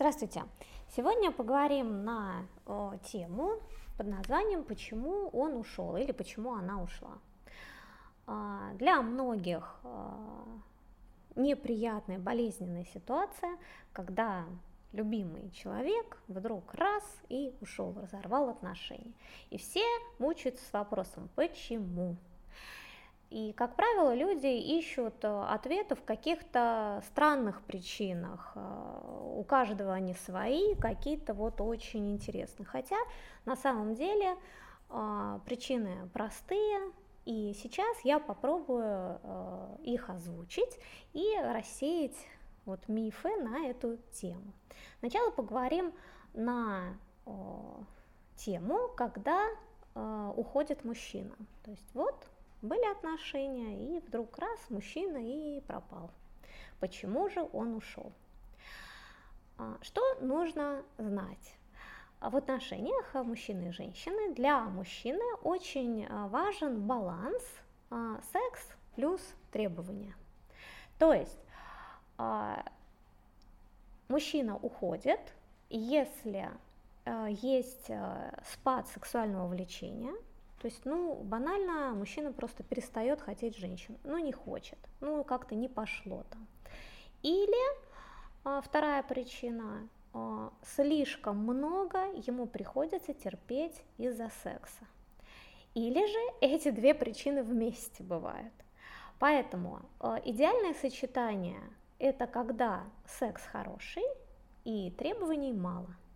Здравствуйте! Сегодня поговорим на о, тему под названием «Почему он ушел» или «Почему она ушла». А, для многих а, неприятная, болезненная ситуация, когда любимый человек вдруг раз и ушел, разорвал отношения. И все мучаются с вопросом «Почему?». И, как правило, люди ищут э, ответы в каких-то странных причинах. Э, у каждого они свои, какие-то вот очень интересные. Хотя на самом деле э, причины простые, и сейчас я попробую их озвучить и рассеять вот мифы на эту тему. Сначала поговорим на тему, когда уходит мужчина. То есть вот были отношения, и вдруг раз мужчина и пропал. Почему же он ушел? А, что нужно знать? В отношениях мужчины и женщины для мужчины очень а, важен баланс а, секс плюс требования. То есть мужчина уходит, если есть спад сексуального влечения – то есть, ну, банально мужчина просто перестает хотеть женщину, ну, не хочет, ну, как-то не пошло там. Или а, вторая причина, а, слишком много ему приходится терпеть из-за секса. Или же эти две причины вместе бывают. Поэтому а, идеальное сочетание – это когда секс хороший и требований мало –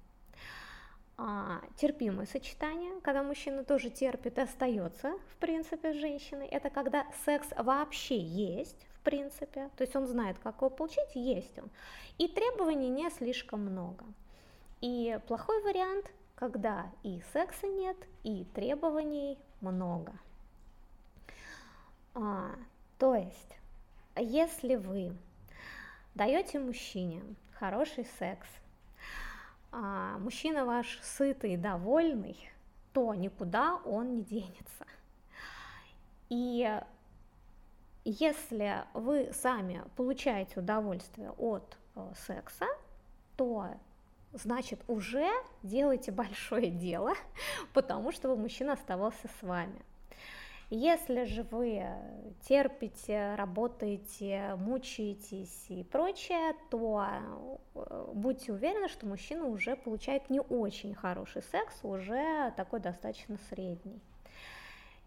а, терпимое сочетание, когда мужчина тоже терпит и остается, в принципе, с женщиной. Это когда секс вообще есть, в принципе, то есть он знает, как его получить, есть он. И требований не слишком много. И плохой вариант, когда и секса нет, и требований много. А, то есть, если вы даете мужчине хороший секс, а, мужчина ваш сытый, довольный, то никуда он не денется. И если вы сами получаете удовольствие от э, секса, то значит уже делаете большое дело, потому что мужчина оставался с вами. Если же вы терпите, работаете, мучаетесь и прочее, то э, будьте уверены, что мужчина уже получает не очень хороший секс, уже такой достаточно средний.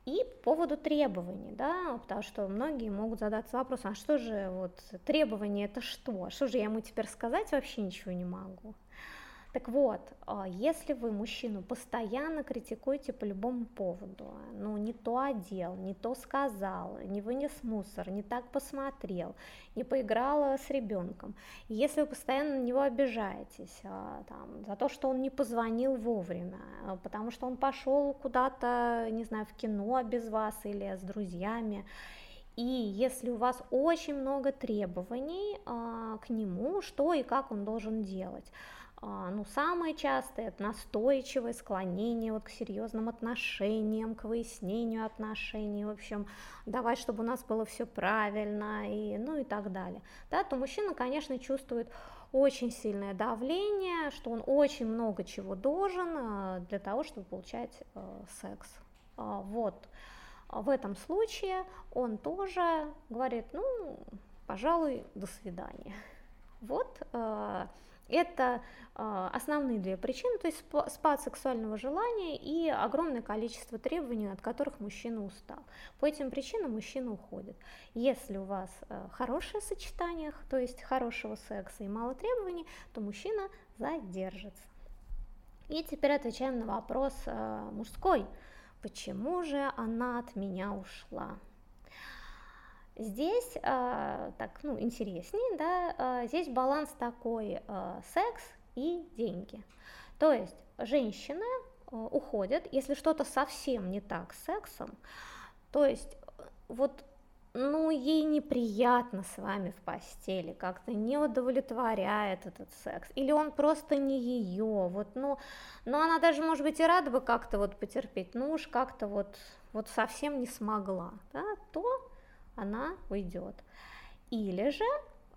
И по поводу требований, да, потому что многие могут задаться вопросом, а что же вот требования это что? Что же я ему теперь сказать вообще ничего не могу? Так вот, а, если вы мужчину постоянно критикуете по любому поводу, ну не то одел, не то сказал, не вынес мусор, не так посмотрел, не поиграла с ребенком, если вы постоянно на него обижаетесь, а, там, за то, что он не позвонил вовремя, а, потому что он пошел куда-то, не знаю, в кино без вас или с друзьями, и если у вас очень много требований к нему, что и как он должен делать, ну, самое частое это настойчивое склонение вот к серьезным отношениям, к выяснению отношений, в общем, давай, чтобы у нас было все правильно, и, ну и так далее. Да, то мужчина, конечно, чувствует очень сильное давление, что он очень много чего должен а, для того, чтобы получать э, секс. А, вот. В этом случае он тоже говорит, ну, пожалуй, до свидания. Вот э, это э, основные две причины, то есть спад сексуального желания и огромное количество требований, от которых мужчина устал. По этим причинам мужчина уходит. Если у вас э, хорошее сочетание, то есть хорошего секса и мало требований, то мужчина задержится. И теперь отвечаем на вопрос э, мужской. Почему же она от меня ушла? Здесь э, так, ну, интереснее, да, э, здесь баланс такой э, секс и деньги. То есть женщины э, уходят, если что-то совсем не так с сексом, то есть вот ну, ей неприятно с вами в постели, как-то не удовлетворяет этот секс, или он просто не ее, вот, ну, но она даже, может быть, и рада бы как-то вот потерпеть, ну уж как-то вот, вот совсем не смогла, да, то она уйдет. Или же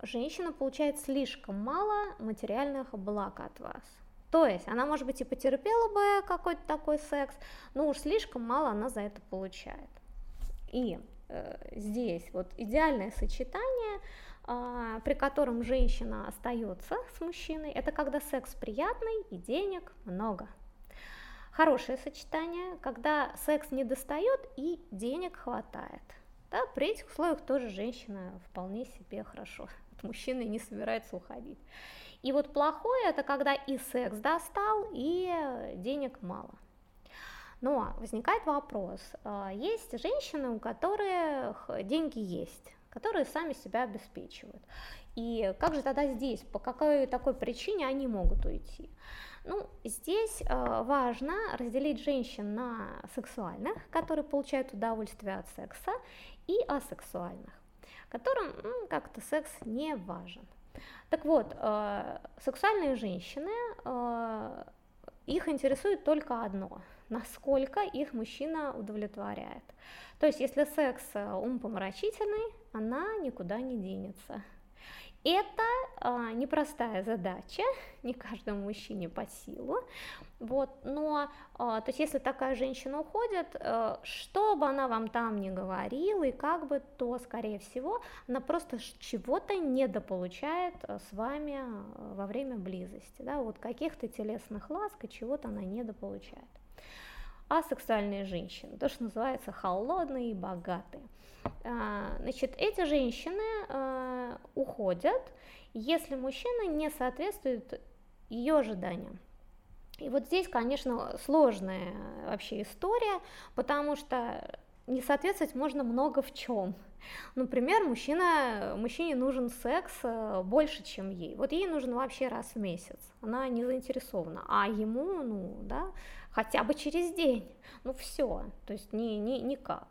женщина получает слишком мало материальных благ от вас. То есть она, может быть, и потерпела бы какой-то такой секс, но уж слишком мало она за это получает. И э, здесь вот идеальное сочетание, э, при котором женщина остается с мужчиной, это когда секс приятный и денег много. Хорошее сочетание, когда секс не достает и денег хватает. Да, при этих условиях тоже женщина вполне себе хорошо от мужчины не собирается уходить. И вот плохое это когда и секс достал, и денег мало. Но возникает вопрос, а, есть женщины, у которых деньги есть, которые сами себя обеспечивают. И как же тогда здесь, по какой такой причине они могут уйти? Ну, здесь э, важно разделить женщин на сексуальных, которые получают удовольствие от секса, и асексуальных, которым ну, как-то секс не важен. Так вот, э, сексуальные женщины, э, их интересует только одно, насколько их мужчина удовлетворяет. То есть, если секс э, умпомрачительный, она никуда не денется. Это а, непростая задача, не каждому мужчине по силу, вот, но, а, то есть, если такая женщина уходит, а, что бы она вам там ни говорила и как бы, то, скорее всего, она просто чего-то недополучает а, с вами а, во время близости, да, вот каких-то телесных ласк и чего-то она недополучает. А сексуальные женщины, то, что называется холодные и богатые – а, значит, эти женщины а, уходят, если мужчина не соответствует ее ожиданиям. И вот здесь, конечно, сложная вообще история, потому что не соответствовать можно много в чем. Например, мужчина, мужчине нужен секс э, больше, чем ей. Вот ей нужен вообще раз в месяц. Она не заинтересована. А ему, ну, да, хотя бы через день. Ну, все. То есть ни, ни, никак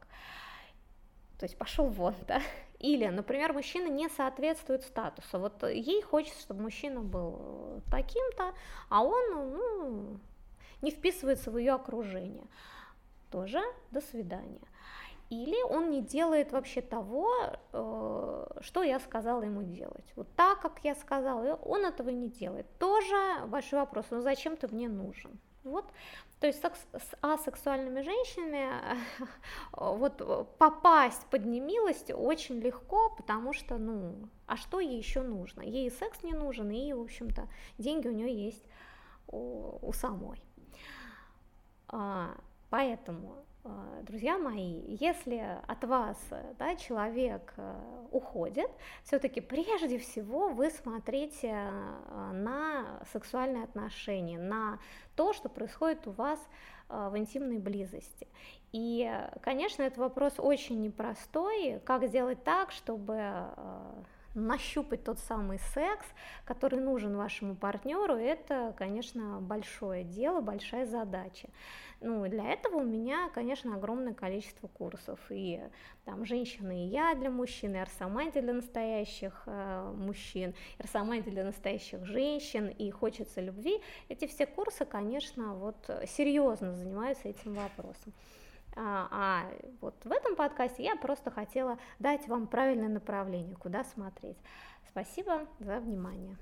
то есть пошел вон, да. Или, например, мужчина не соответствует статусу. Вот ей хочется, чтобы мужчина был таким-то, а он ну, не вписывается в ее окружение. Тоже до свидания. Или он не делает вообще того, э, что я сказала ему делать. Вот так, как я сказала, он этого не делает. Тоже большой вопрос, ну зачем ты мне нужен? Вот, то есть с асексуальными женщинами вот попасть под немилость очень легко, потому что, ну, а что ей еще нужно? Ей и секс не нужен, и, в общем-то, деньги у нее есть у, у самой. А, поэтому друзья мои, если от вас да, человек э, уходит, все-таки прежде всего вы смотрите э, на сексуальные отношения, на то, что происходит у вас э, в интимной близости. И, конечно, этот вопрос очень непростой, как сделать так, чтобы нащупать тот самый секс, который нужен вашему партнеру, это, конечно, большое дело, большая задача. Ну, для этого у меня, конечно, огромное количество курсов. И там «Женщина и я» для мужчин, и «Арсаманти» для настоящих э, мужчин, и «Арсаманти» для настоящих женщин, и «Хочется любви». Эти все курсы, конечно, вот серьезно занимаются этим вопросом. А, а вот в этом подкасте я просто хотела дать вам правильное направление, куда смотреть. Спасибо за внимание.